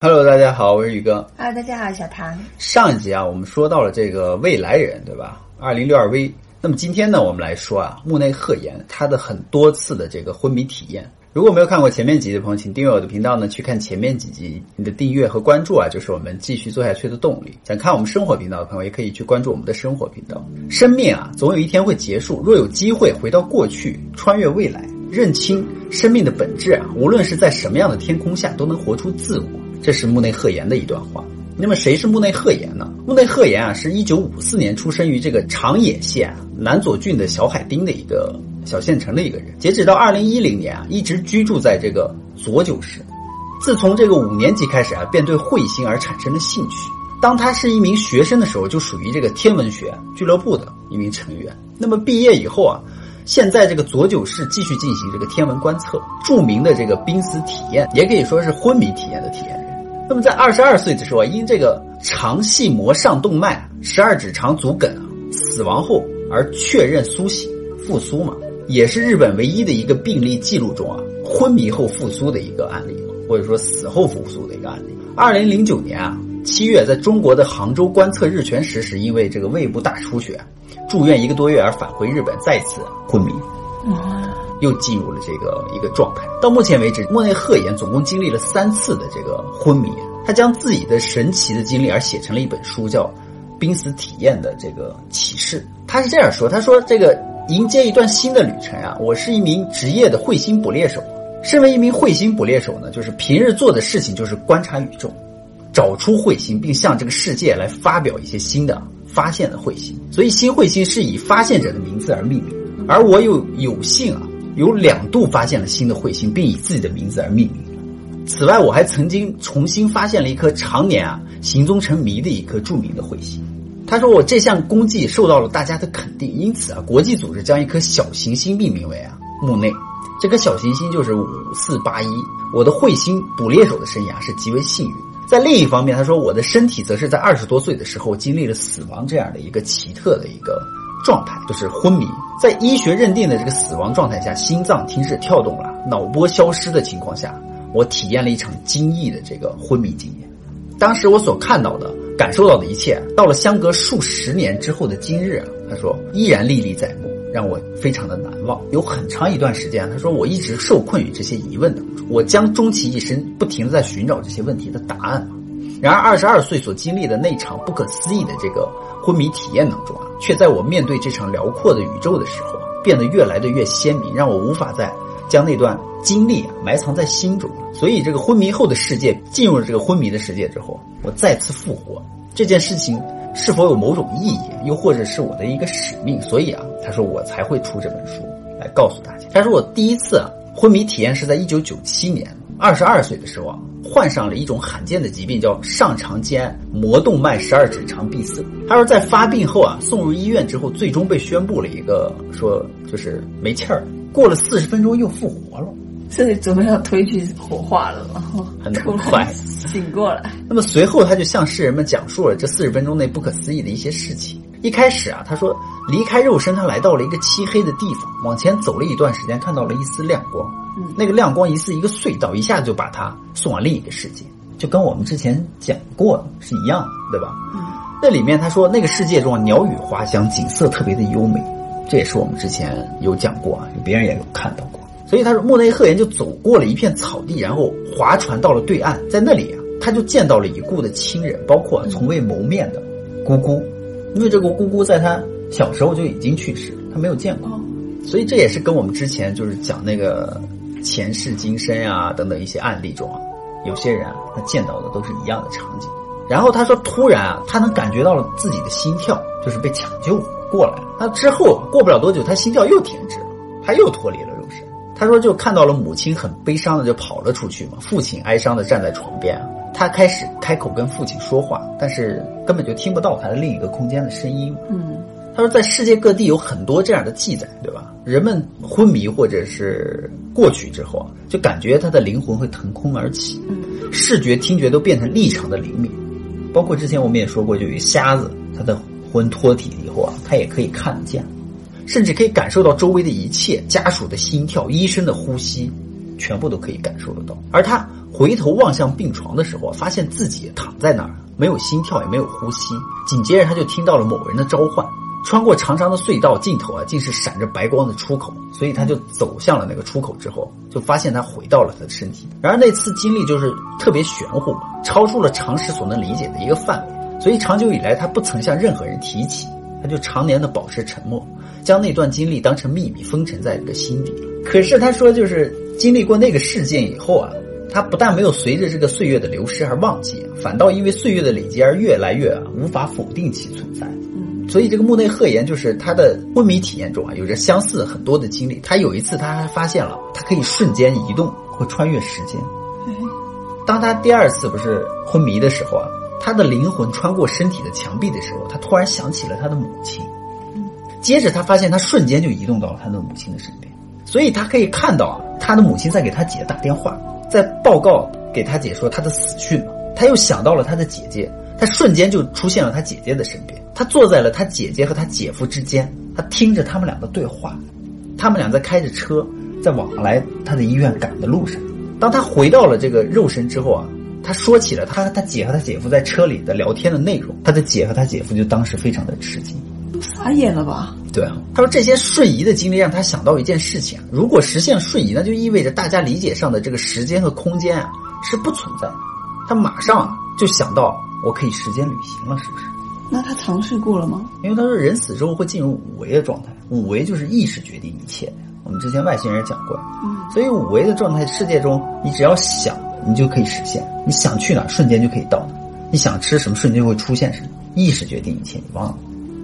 Hello，大家好，我是宇哥。Hello，大家好，小唐。上一集啊，我们说到了这个未来人，对吧？二零六二 V。那么今天呢，我们来说啊，木内鹤言他的很多次的这个昏迷体验。如果没有看过前面几集的朋友，请订阅我的频道呢，去看前面几集。你的订阅和关注啊，就是我们继续做下去的动力。想看我们生活频道的朋友，也可以去关注我们的生活频道。生命啊，总有一天会结束。若有机会回到过去，穿越未来，认清生命的本质啊，无论是在什么样的天空下，都能活出自我。这是木内鹤言的一段话。那么谁是木内鹤言呢？木内鹤言啊，是一九五四年出生于这个长野县南佐郡的小海町的一个小县城的一个人。截止到二零一零年啊，一直居住在这个佐久市。自从这个五年级开始啊，便对彗星而产生了兴趣。当他是一名学生的时候，就属于这个天文学俱乐部的一名成员。那么毕业以后啊。现在这个佐久市继续进行这个天文观测，著名的这个濒死体验，也可以说是昏迷体验的体验。那么在二十二岁的时候，因这个肠系膜上动脉十二指肠阻梗啊死亡后而确认苏醒复苏嘛，也是日本唯一的一个病例记录中啊昏迷后复苏的一个案例，或者说死后复苏的一个案例。二零零九年啊七月，在中国的杭州观测日全食时，因为这个胃部大出血。住院一个多月而返回日本，再次昏迷，又进入了这个一个状态。到目前为止，莫内赫言总共经历了三次的这个昏迷，他将自己的神奇的经历而写成了一本书，叫《濒死体验的这个启示》。他是这样说：“他说这个迎接一段新的旅程啊，我是一名职业的彗星捕猎手。身为一名彗星捕猎手呢，就是平日做的事情就是观察宇宙，找出彗星，并向这个世界来发表一些新的。”发现的彗星，所以新彗星是以发现者的名字而命名，而我又有幸啊，有两度发现了新的彗星，并以自己的名字而命名。此外，我还曾经重新发现了一颗常年啊行踪成谜的一颗著名的彗星。他说我这项功绩受到了大家的肯定，因此啊，国际组织将一颗小行星命名为啊木内，这颗小行星就是五四八一。我的彗星捕猎手的生涯是极为幸运。在另一方面，他说我的身体则是在二十多岁的时候经历了死亡这样的一个奇特的一个状态，就是昏迷。在医学认定的这个死亡状态下，心脏停止跳动了，脑波消失的情况下，我体验了一场惊异的这个昏迷经验。当时我所看到的、感受到的一切，到了相隔数十年之后的今日啊，他说依然历历在目，让我非常的难忘。有很长一段时间，他说我一直受困于这些疑问当中。我将终其一生不停的在寻找这些问题的答案。然而，二十二岁所经历的那场不可思议的这个昏迷体验当中啊，却在我面对这场辽阔的宇宙的时候啊，变得越来的越鲜明，让我无法再将那段经历啊埋藏在心中。所以，这个昏迷后的世界，进入了这个昏迷的世界之后，我再次复活，这件事情是否有某种意义，又或者是我的一个使命？所以啊，他说我才会出这本书来告诉大家。他说我第一次啊。昏迷体验是在一九九七年，二十二岁的时候啊，患上了一种罕见的疾病，叫上肠间膜动脉十二指肠闭塞。他说在发病后啊，送入医院之后，最终被宣布了一个说就是没气儿，过了四十分钟又复活了，是准备要推去火化了吗？很快醒过来。那么随后他就向世人们讲述了这四十分钟内不可思议的一些事情。一开始啊，他说离开肉身，他来到了一个漆黑的地方，往前走了一段时间，看到了一丝亮光。嗯，那个亮光疑似一个隧道，一下子就把他送往另一个世界，就跟我们之前讲过是一样的，对吧？嗯，那里面他说那个世界中啊，鸟语花香，景色特别的优美，这也是我们之前有讲过啊，别人也有看到过。所以他说，莫内赫言就走过了一片草地，然后划船到了对岸，在那里啊，他就见到了已故的亲人，包括从未谋面的姑姑。因为这个姑姑在他小时候就已经去世，他没有见过，所以这也是跟我们之前就是讲那个前世今生啊等等一些案例中啊，有些人啊他见到的都是一样的场景。然后他说，突然啊，他能感觉到了自己的心跳，就是被抢救过来了。那之后过不了多久，他心跳又停止了，他又脱离了肉身。他说，就看到了母亲很悲伤的就跑了出去嘛，父亲哀伤的站在床边啊。他开始开口跟父亲说话，但是根本就听不到他的另一个空间的声音。嗯，他说在世界各地有很多这样的记载，对吧？人们昏迷或者是过去之后啊，就感觉他的灵魂会腾空而起，嗯，视觉、听觉都变成异常的灵敏。包括之前我们也说过，就有瞎子，他的魂脱体以后啊，他也可以看得见，甚至可以感受到周围的一切，家属的心跳、医生的呼吸。全部都可以感受得到。而他回头望向病床的时候，发现自己躺在那儿，没有心跳，也没有呼吸。紧接着，他就听到了某人的召唤。穿过长长的隧道尽头啊，竟是闪着白光的出口，所以他就走向了那个出口之后，就发现他回到了他的身体。然而那次经历就是特别玄乎嘛，超出了常识所能理解的一个范围，所以长久以来他不曾向任何人提起，他就常年的保持沉默，将那段经历当成秘密封存在这个心底。可是他说，就是经历过那个事件以后啊，他不但没有随着这个岁月的流失而忘记，反倒因为岁月的累积而越来越无法否定其存在。所以这个木内鹤言就是他的昏迷体验中啊，有着相似很多的经历。他有一次他还发现了，他可以瞬间移动或穿越时间。当他第二次不是昏迷的时候啊，他的灵魂穿过身体的墙壁的时候，他突然想起了他的母亲。接着他发现他瞬间就移动到了他的母亲的身边，所以他可以看到啊，他的母亲在给他姐打电话，在报告给他姐说他的死讯。他又想到了他的姐姐，他瞬间就出现了他姐姐的身边。他坐在了他姐姐和他姐夫之间，他听着他们俩的对话，他们俩在开着车，在往来他的医院赶的路上。当他回到了这个肉身之后啊，他说起了他他姐和他姐夫在车里的聊天的内容。他的姐和他姐夫就当时非常的吃惊，都傻眼了吧？对啊，他说这些瞬移的经历让他想到一件事情：如果实现瞬移，那就意味着大家理解上的这个时间和空间啊是不存在的。他马上就想到，我可以时间旅行了，是不是？那他尝试过了吗？因为他说人死之后会进入五维的状态，五维就是意识决定一切。我们之前外星人讲过，嗯，所以五维的状态世界中，你只要想，你就可以实现。你想去哪，瞬间就可以到哪；你想吃什么，瞬间就会出现什么。意识决定一切，你忘了？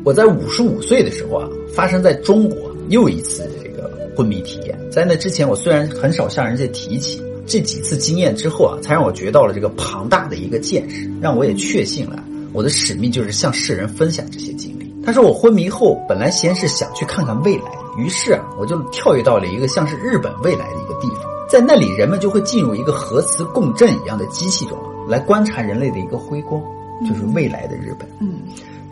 我在五十五岁的时候啊，发生在中国又一次这个昏迷体验。在那之前，我虽然很少向人家提起这几次经验之后啊，才让我觉到了这个庞大的一个见识，让我也确信了。我的使命就是向世人分享这些经历。他说我昏迷后，本来先是想去看看未来，于是啊，我就跳跃到了一个像是日本未来的一个地方，在那里人们就会进入一个核磁共振一样的机器中来观察人类的一个辉光，就是未来的日本。嗯，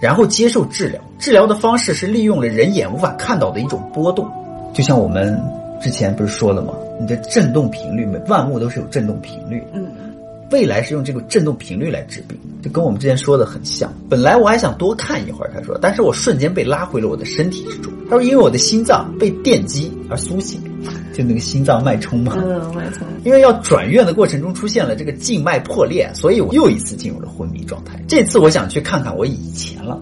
然后接受治疗，治疗的方式是利用了人眼无法看到的一种波动，就像我们之前不是说了吗？你的振动频率，每万物都是有振动频率。嗯。未来是用这个振动频率来治病，就跟我们之前说的很像。本来我还想多看一会儿，他说，但是我瞬间被拉回了我的身体之中。他说，因为我的心脏被电击而苏醒，就那个心脏脉冲嘛。嗯，脉冲。因为要转院的过程中出现了这个静脉破裂，所以我又一次进入了昏迷状态。这次我想去看看我以前了，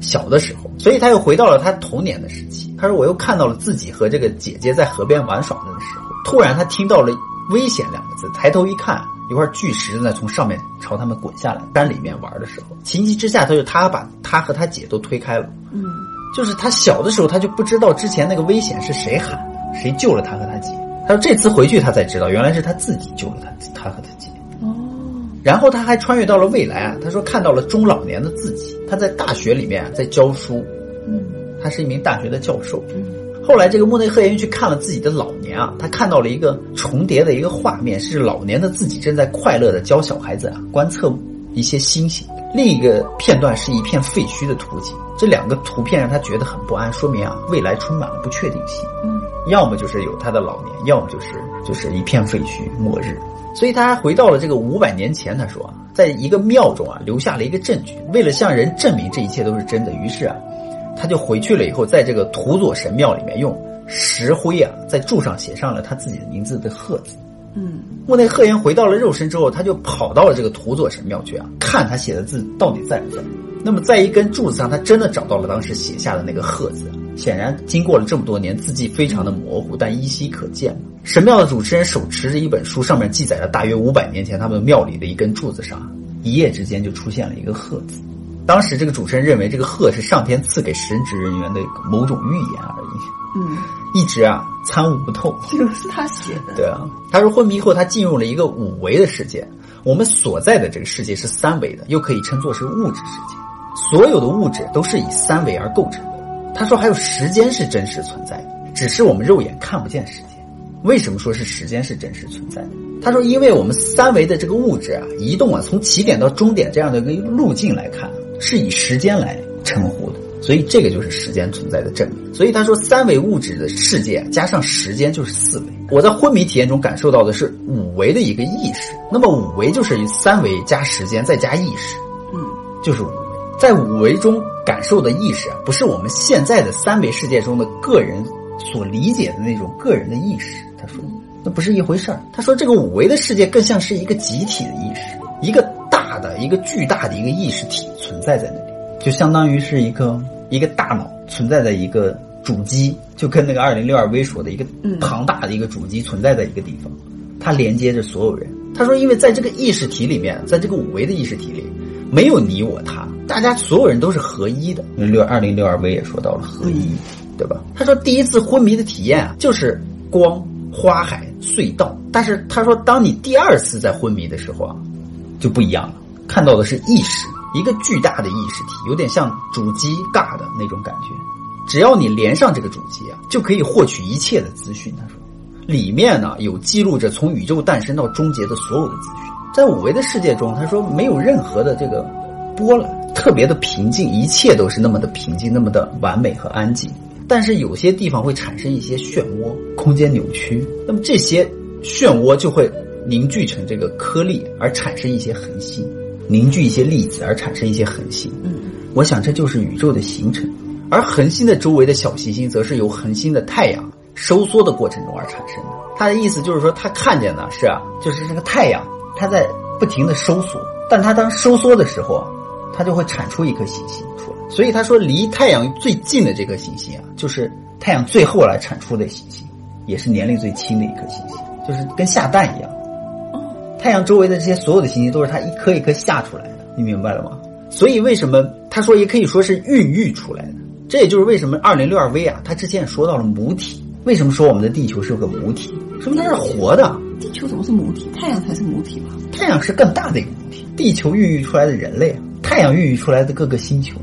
小的时候，所以他又回到了他童年的时期。他说，我又看到了自己和这个姐姐在河边玩耍的时候，突然他听到了危险两个字，抬头一看。一块巨石在从上面朝他们滚下来，山里面玩的时候，情急之下，他就他把他和他姐都推开了。嗯，就是他小的时候，他就不知道之前那个危险是谁喊，谁救了他和他姐。他说这次回去他才知道，原来是他自己救了他他和他姐。哦，然后他还穿越到了未来啊，他说看到了中老年的自己，他在大学里面在教书。嗯，他是一名大学的教授。嗯。后来，这个莫内鹤言去看了自己的老年啊，他看到了一个重叠的一个画面，是老年的自己正在快乐的教小孩子啊观测一些星星。另一个片段是一片废墟的图景，这两个图片让他觉得很不安，说明啊未来充满了不确定性。嗯，要么就是有他的老年，要么就是就是一片废墟末日。所以他还回到了这个五百年前，他说啊，在一个庙中啊留下了一个证据，为了向人证明这一切都是真的，于是啊。他就回去了以后，在这个土佐神庙里面用石灰啊，在柱上写上了他自己的名字的鹤字。嗯，木内鹤言回到了肉身之后，他就跑到了这个土佐神庙去啊，看他写的字到底在不在。那么在一根柱子上，他真的找到了当时写下的那个鹤字。显然，经过了这么多年，字迹非常的模糊，但依稀可见。神庙的主持人手持着一本书，上面记载了大约五百年前他们庙里的一根柱子上，一夜之间就出现了一个鹤字。当时这个主持人认为这个鹤是上天赐给神职人员的某种预言而已。嗯，一直啊参悟不透。这个是他写的。对啊，他说昏迷后他进入了一个五维的世界。我们所在的这个世界是三维的，又可以称作是物质世界。所有的物质都是以三维而构成。他说还有时间是真实存在的，只是我们肉眼看不见时间。为什么说是时间是真实存在的？他说，因为我们三维的这个物质啊移动啊，从起点到终点这样的一个路径来看。是以时间来称呼的，所以这个就是时间存在的证明。所以他说，三维物质的世界加上时间就是四维。我在昏迷体验中感受到的是五维的一个意识，那么五维就是三维加时间再加意识，嗯，就是五维。在五维中感受的意识啊，不是我们现在的三维世界中的个人所理解的那种个人的意识。他说，那不是一回事儿。他说，这个五维的世界更像是一个集体的意识，一个大的、一个巨大的一个意识体存在在那里，就相当于是一个一个大脑存在在一个主机，就跟那个二零六二 V 说的一个嗯庞大的一个主机存在在一个地方，它连接着所有人。他说，因为在这个意识体里面，在这个五维的意识体里，没有你我他，大家所有人都是合一的。六二零六二 V 也说到了合一，对吧？他说第一次昏迷的体验啊，就是光、花海、隧道。但是他说，当你第二次在昏迷的时候啊，就不一样了，看到的是意识，一个巨大的意识体，有点像主机尬的那种感觉。只要你连上这个主机啊，就可以获取一切的资讯。他说，里面呢有记录着从宇宙诞生到终结的所有的资讯。在五维的世界中，他说没有任何的这个波澜，特别的平静，一切都是那么的平静，那么的完美和安静。但是有些地方会产生一些漩涡，空间扭曲，那么这些漩涡就会凝聚成这个颗粒，而产生一些恒星，凝聚一些粒子而产生一些恒星。嗯，我想这就是宇宙的形成。而恒星的周围的小行星，则是由恒星的太阳收缩的过程中而产生的。他的意思就是说，他看见的是啊，就是这个太阳，它在不停的收缩，但它当收缩的时候啊，它就会产出一颗行星出来。所以他说，离太阳最近的这颗行星啊，就是太阳最后来产出的行星，也是年龄最轻的一颗行星，就是跟下蛋一样。太阳周围的这些所有的行星都是它一颗一颗下出来的，你明白了吗？所以为什么他说也可以说是孕育出来的？这也就是为什么二零六二 V 啊，他之前也说到了母体。为什么说我们的地球是个母体？说明它是活的。地球怎么是母体？太阳才是母体吧？太阳是更大的一个母体，地球孕育出来的人类，太阳孕育出来的各个星球，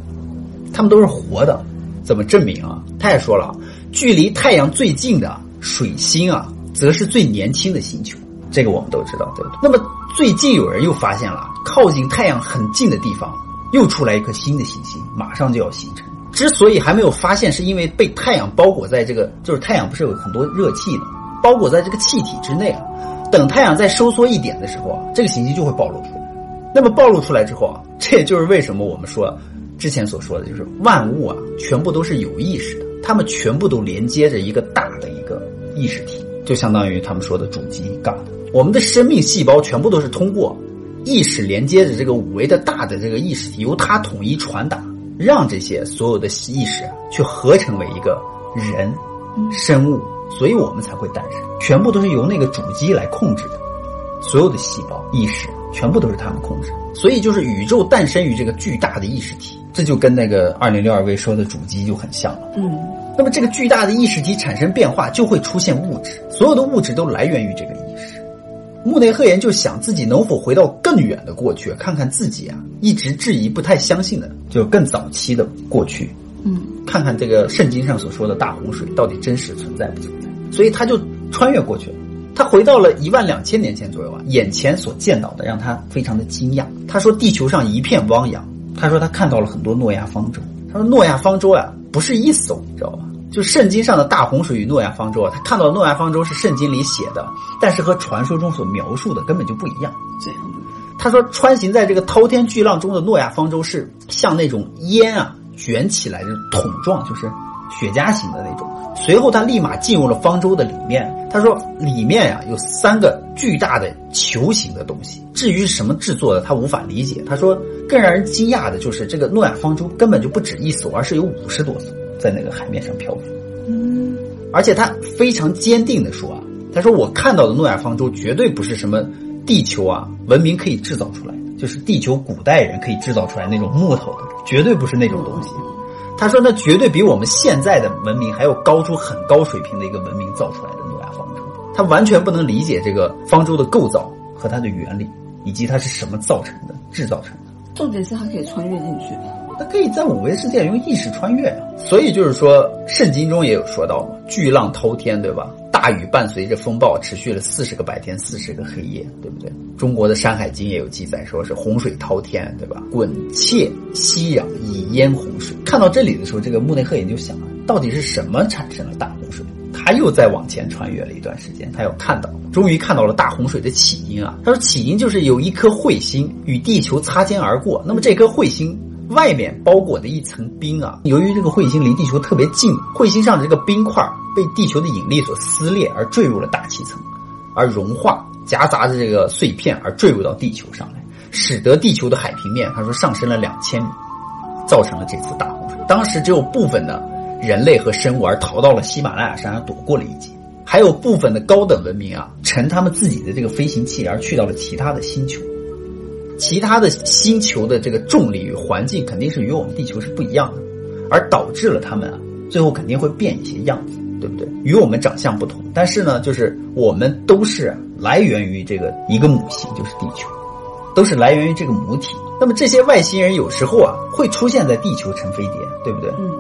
它们都是活的。怎么证明啊？他也说了，距离太阳最近的水星啊，则是最年轻的星球。这个我们都知道，对不对？那么最近有人又发现了，靠近太阳很近的地方又出来一颗新的行星，马上就要形成。之所以还没有发现，是因为被太阳包裹在这个，就是太阳不是有很多热气吗？包裹在这个气体之内啊。等太阳再收缩一点的时候啊，这个行星就会暴露出来。那么暴露出来之后啊，这也就是为什么我们说之前所说的，就是万物啊，全部都是有意识的，它们全部都连接着一个大的一个意识体，就相当于他们说的主机杠。我们的生命细胞全部都是通过意识连接着这个五维的大的这个意识体，由它统一传达，让这些所有的意识去合成为一个人生物，所以我们才会诞生。全部都是由那个主机来控制的，所有的细胞意识全部都是他们控制。所以就是宇宙诞生于这个巨大的意识体，这就跟那个二零六二位说的主机就很像了。嗯，那么这个巨大的意识体产生变化，就会出现物质，所有的物质都来源于这个意识。穆内赫言就想自己能否回到更远的过去，看看自己啊一直质疑、不太相信的，就更早期的过去，嗯，看看这个圣经上所说的大洪水到底真实存在不存在。所以他就穿越过去了，他回到了一万两千年前左右啊，眼前所见到的让他非常的惊讶。他说地球上一片汪洋，他说他看到了很多诺亚方舟。他说诺亚方舟啊不是一艘，你知道吧？就圣经上的大洪水与诺亚方舟啊，他看到诺亚方舟是圣经里写的，但是和传说中所描述的根本就不一样。这样。他说，穿行在这个滔天巨浪中的诺亚方舟是像那种烟啊卷起来的桶状，就是雪茄型的那种。随后他立马进入了方舟的里面。他说，里面呀、有三个巨大的球形的东西。至于是什么制作的，他无法理解。他说，更让人惊讶的就是这个诺亚方舟根本就不止一艘，而是有五十多艘在那个海面上漂浮。嗯，而且他非常坚定的说啊，他说我看到的诺亚方舟绝对不是什么地球啊文明可以制造出来的，就是地球古代人可以制造出来那种木头的，绝对不是那种东西。他说那绝对比我们现在的文明还要高出很高水平的一个文明造出来的诺亚方舟。他完全不能理解这个方舟的构造和它的原理，以及它是什么造成的、制造成的。重点是它可以穿越进去。它可以在五维世界用意识穿越啊。所以就是说，圣经中也有说到嘛，巨浪滔天，对吧？大雨伴随着风暴持续了四十个白天，四十个黑夜，对不对？中国的《山海经》也有记载，说是洪水滔天，对吧？滚切息壤，以淹洪水。看到这里的时候，这个穆内赫也就想了，到底是什么产生了大洪水？他又再往前穿越了一段时间，他又看到，终于看到了大洪水的起因啊！他说，起因就是有一颗彗星与地球擦肩而过，那么这颗彗星。外面包裹的一层冰啊，由于这个彗星离地球特别近，彗星上的这个冰块被地球的引力所撕裂而坠入了大气层，而融化，夹杂着这个碎片而坠入到地球上来，使得地球的海平面他说上升了两千米，造成了这次大洪水。当时只有部分的人类和生物而逃到了喜马拉雅山上躲过了一劫，还有部分的高等文明啊，乘他们自己的这个飞行器而去到了其他的星球。其他的星球的这个重力与环境肯定是与我们地球是不一样的，而导致了他们啊，最后肯定会变一些样子，对不对？与我们长相不同，但是呢，就是我们都是来源于这个一个母星，就是地球，都是来源于这个母体。那么这些外星人有时候啊，会出现在地球乘飞碟，对不对？嗯，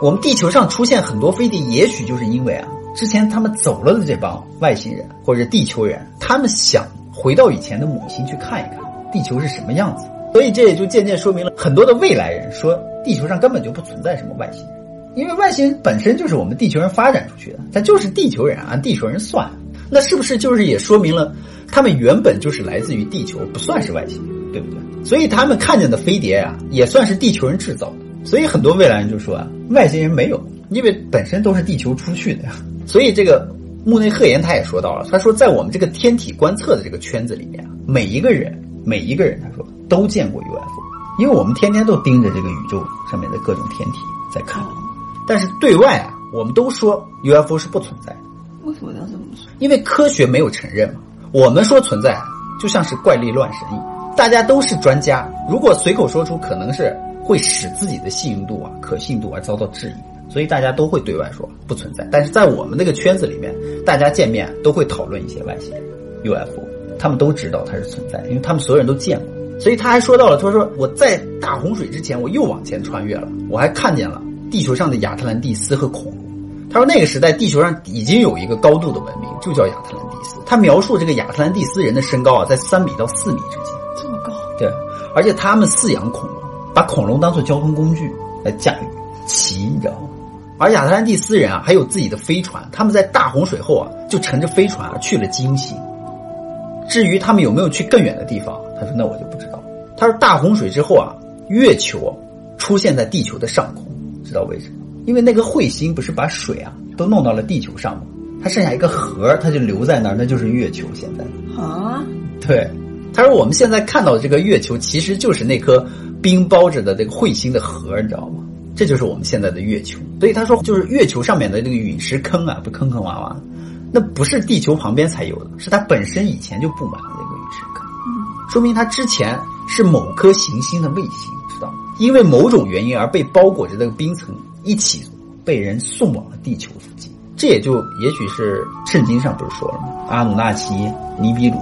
我们地球上出现很多飞碟，也许就是因为啊，之前他们走了的这帮外星人或者地球人，他们想回到以前的母星去看一看。地球是什么样子？所以这也就渐渐说明了很多的未来人说地球上根本就不存在什么外星人，因为外星人本身就是我们地球人发展出去的，他就是地球人啊，地球人算，那是不是就是也说明了他们原本就是来自于地球，不算是外星人，对不对？所以他们看见的飞碟呀，也算是地球人制造的。所以很多未来人就说啊，外星人没有，因为本身都是地球出去的呀。所以这个木内鹤言他也说到了，他说在我们这个天体观测的这个圈子里面，每一个人。每一个人，他说都见过 UFO，因为我们天天都盯着这个宇宙上面的各种天体在看，但是对外啊，我们都说 UFO 是不存在的。为什么要这么说？因为科学没有承认嘛。我们说存在，就像是怪力乱神一样。大家都是专家，如果随口说出，可能是会使自己的信用度啊、可信度而遭到质疑，所以大家都会对外说不存在。但是在我们那个圈子里面，大家见面都会讨论一些外星人 UFO。他们都知道它是存在，因为他们所有人都见过。所以他还说到了，他说我在大洪水之前，我又往前穿越了，我还看见了地球上的亚特兰蒂斯和恐龙。他说那个时代地球上已经有一个高度的文明，就叫亚特兰蒂斯。他描述这个亚特兰蒂斯人的身高啊，在三米到四米之间，这么高。对，而且他们饲养恐龙，把恐龙当做交通工具来驾驭骑，你知道吗？而亚特兰蒂斯人啊，还有自己的飞船，他们在大洪水后啊，就乘着飞船啊去了金星。至于他们有没有去更远的地方，他说那我就不知道。他说大洪水之后啊，月球出现在地球的上空，知道为什么？因为那个彗星不是把水啊都弄到了地球上吗？它剩下一个核，它就留在那儿，那就是月球。现在啊，对，他说我们现在看到的这个月球其实就是那颗冰包着的这个彗星的核，你知道吗？这就是我们现在的月球。所以他说，就是月球上面的那个陨石坑啊，不坑坑洼洼。那不是地球旁边才有的，是它本身以前就布满了那个陨石坑，说明它之前是某颗行星的卫星？因为某种原因而被包裹着那个冰层，一起被人送往了地球附近。这也就也许是圣经上不是说了吗？阿努纳奇、尼比鲁，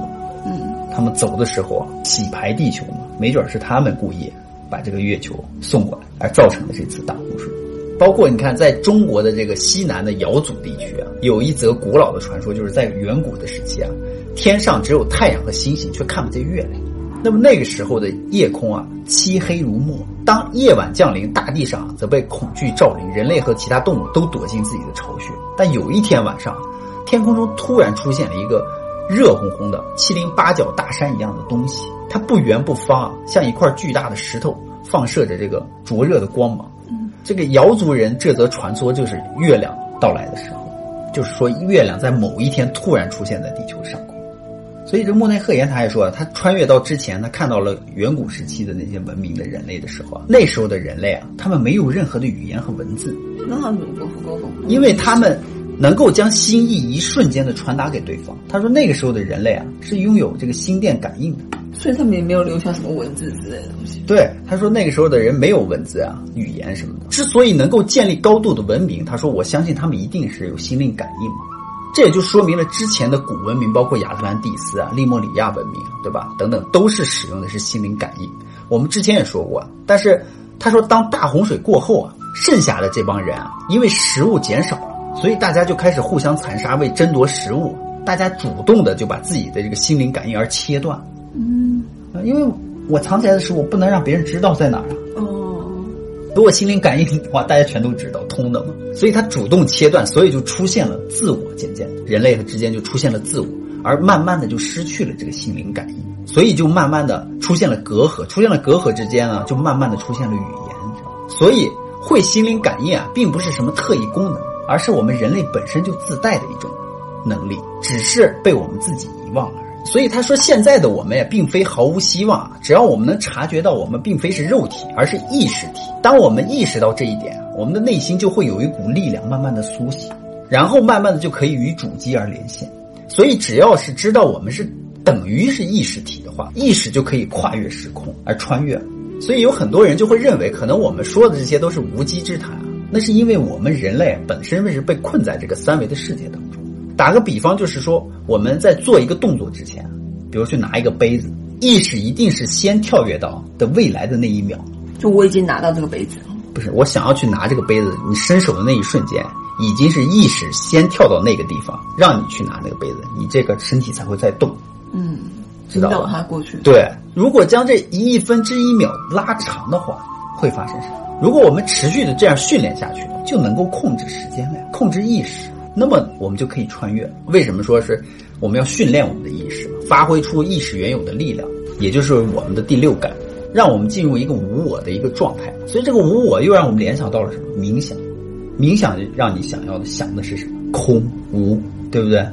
嗯，他们走的时候啊，洗牌地球嘛，没准是他们故意把这个月球送过来，而造成的这次大洪水。包括你看，在中国的这个西南的瑶族地区啊，有一则古老的传说，就是在远古的时期啊，天上只有太阳和星星，却看不见月亮。那么那个时候的夜空啊，漆黑如墨。当夜晚降临，大地上则被恐惧照临，人类和其他动物都躲进自己的巢穴。但有一天晚上，天空中突然出现了一个热烘烘的七零八角大山一样的东西，它不圆不方啊，像一块巨大的石头，放射着这个灼热的光芒。这个瑶族人这则传说就是月亮到来的时候，就是说月亮在某一天突然出现在地球上，所以这莫奈赫言他还说，他穿越到之前，他看到了远古时期的那些文明的人类的时候啊，那时候的人类啊，他们没有任何的语言和文字，那怎么沟通？因为他们能够将心意一瞬间的传达给对方。他说那个时候的人类啊，是拥有这个心电感应的。所以他们也没有留下什么文字之类的东西。对，他说那个时候的人没有文字啊、语言什么的。之所以能够建立高度的文明，他说我相信他们一定是有心灵感应。这也就说明了之前的古文明，包括亚特兰蒂斯啊、利莫里亚文明，对吧？等等，都是使用的是心灵感应。我们之前也说过，但是他说当大洪水过后啊，剩下的这帮人啊，因为食物减少了，所以大家就开始互相残杀，为争夺食物。大家主动的就把自己的这个心灵感应而切断。嗯，因为我藏起来的食物不能让别人知道在哪儿啊。如果心灵感应的话，大家全都知道通的嘛。所以他主动切断，所以就出现了自我，渐渐人类之间就出现了自我，而慢慢的就失去了这个心灵感应，所以就慢慢的出现了隔阂，出现了隔阂之间呢，就慢慢的出现了语言，所以会心灵感应啊，并不是什么特异功能，而是我们人类本身就自带的一种能力，只是被我们自己遗忘了。所以他说，现在的我们也，并非毫无希望啊，只要我们能察觉到我们并非是肉体，而是意识体。当我们意识到这一点，我们的内心就会有一股力量慢慢的苏醒，然后慢慢的就可以与主机而连线。所以只要是知道我们是等于是意识体的话，意识就可以跨越时空而穿越。所以有很多人就会认为，可能我们说的这些都是无稽之谈啊，那是因为我们人类本身是被困在这个三维的世界当中。打个比方，就是说我们在做一个动作之前，比如去拿一个杯子，意识一定是先跳跃到的未来的那一秒。就我已经拿到这个杯子。不是我想要去拿这个杯子，你伸手的那一瞬间，已经是意识先跳到那个地方，让你去拿那个杯子，你这个身体才会在动。嗯，知道吧它过去。对，如果将这一亿分之一秒拉长的话，会发生什么？如果我们持续的这样训练下去，就能够控制时间了，控制意识，那么我们就可以穿越。为什么说是我们要训练我们的意识，发挥出意识原有的力量，也就是我们的第六感，让我们进入一个无我的一个状态。所以这个无我又让我们联想到了什么？冥想，冥想让你想要的想的是什么？空无，对不对？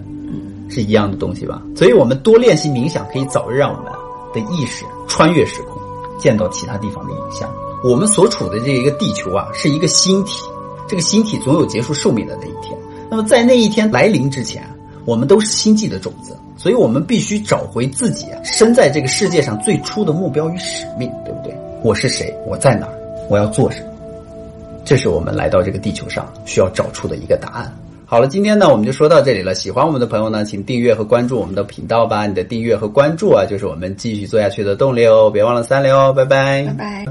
是一样的东西吧？所以我们多练习冥想，可以早日让我们的意识穿越时空，见到其他地方的影像。我们所处的这一个地球啊，是一个星体，这个星体总有结束寿命的那一天。那么在那一天来临之前，我们都是星际的种子，所以我们必须找回自己生在这个世界上最初的目标与使命，对不对？我是谁？我在哪儿？我要做什么？这是我们来到这个地球上需要找出的一个答案。好了，今天呢我们就说到这里了。喜欢我们的朋友呢，请订阅和关注我们的频道吧。你的订阅和关注啊，就是我们继续做下去的动力哦。别忘了三连哦，拜拜。拜拜。